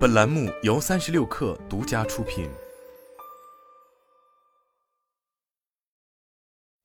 本栏目由三十六氪独家出品。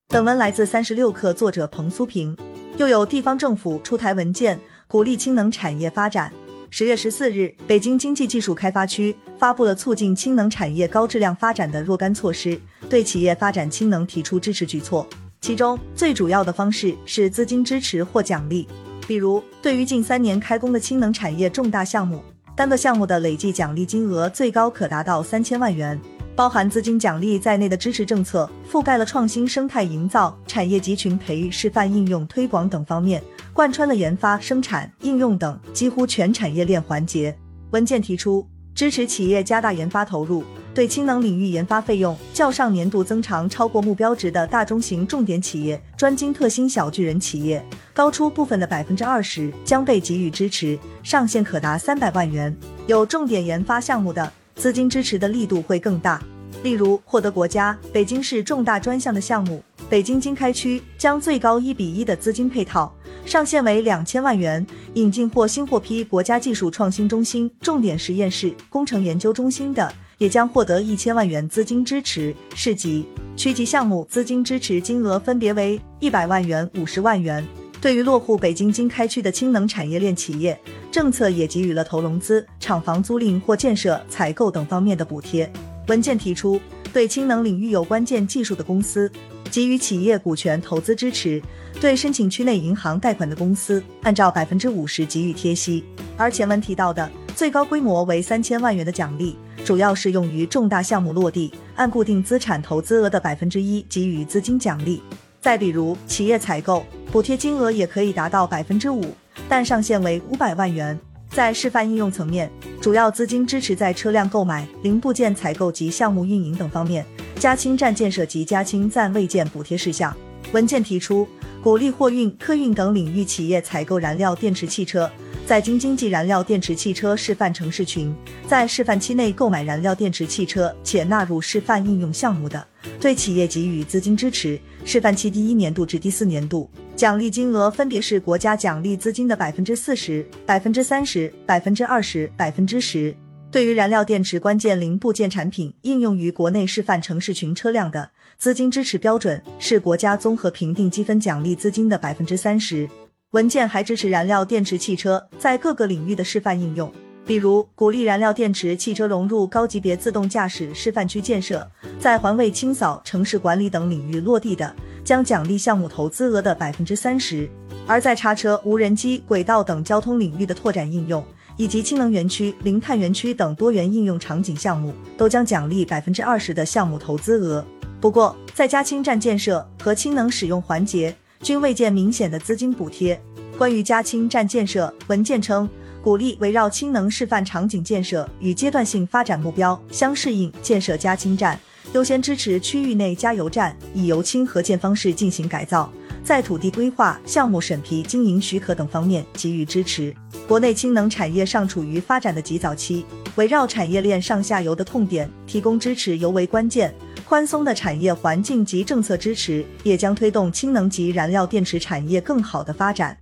本文来自三十六氪，作者彭苏平。又有地方政府出台文件，鼓励氢能产业发展。十月十四日，北京经济技术开发区发布了促进氢能产业高质量发展的若干措施，对企业发展氢能提出支持举措。其中最主要的方式是资金支持或奖励，比如对于近三年开工的氢能产业重大项目。单个项目的累计奖励金额最高可达到三千万元，包含资金奖励在内的支持政策覆盖了创新生态营造、产业集群培育、示范应用推广等方面，贯穿了研发、生产、应用等几乎全产业链环节。文件提出，支持企业加大研发投入。对氢能领域研发费用较上年度增长超过目标值的大中型重点企业、专精特新小巨人企业，高出部分的百分之二十，将被给予支持，上限可达三百万元。有重点研发项目的，资金支持的力度会更大。例如，获得国家、北京市重大专项的项目，北京经开区将最高一比一的资金配套，上限为两千万元；引进或新获批国家技术创新中心、重点实验室、工程研究中心的。也将获得一千万元资金支持，市级、区级项目资金支持金额分别为一百万元、五十万元。对于落户北京经开区的氢能产业链企业，政策也给予了投融资、厂房租赁或建设、采购等方面的补贴。文件提出，对氢能领域有关键技术的公司给予企业股权投资支持；对申请区内银行贷款的公司，按照百分之五十给予贴息。而前文提到的最高规模为三千万元的奖励。主要是用于重大项目落地，按固定资产投资额的百分之一给予资金奖励。再比如企业采购，补贴金额也可以达到百分之五，但上限为五百万元。在示范应用层面，主要资金支持在车辆购买、零部件采购及项目运营等方面，加氢站建设及加氢站未建补贴事项。文件提出，鼓励货运、客运等领域企业采购燃料电池汽车。在京津冀燃料电池汽车示范城市群，在示范期内购买燃料电池汽车且纳入示范应用项目的，对企业给予资金支持。示范期第一年度至第四年度，奖励金额分别是国家奖励资金的百分之四十、百分之三十、百分之二十、百分之十。对于燃料电池关键零部件产品应用于国内示范城市群车辆的，资金支持标准是国家综合评定积分奖励资金的百分之三十。文件还支持燃料电池汽车在各个领域的示范应用，比如鼓励燃料电池汽车融入高级别自动驾驶示范区建设，在环卫清扫、城市管理等领域落地的，将奖励项目投资额的百分之三十；而在叉车、无人机、轨道等交通领域的拓展应用，以及氢能园区、零碳园区等多元应用场景项目，都将奖励百分之二十的项目投资额。不过，在加氢站建设和氢能使用环节，均未见明显的资金补贴。关于加氢站建设，文件称，鼓励围绕氢能示范场景建设与阶段性发展目标相适应建设加氢站，优先支持区域内加油站以油氢合建方式进行改造，在土地规划、项目审批、经营许可等方面给予支持。国内氢能产业尚处于发展的极早期，围绕产业链上下游的痛点提供支持尤为关键。宽松的产业环境及政策支持，也将推动氢能及燃料电池产业更好的发展。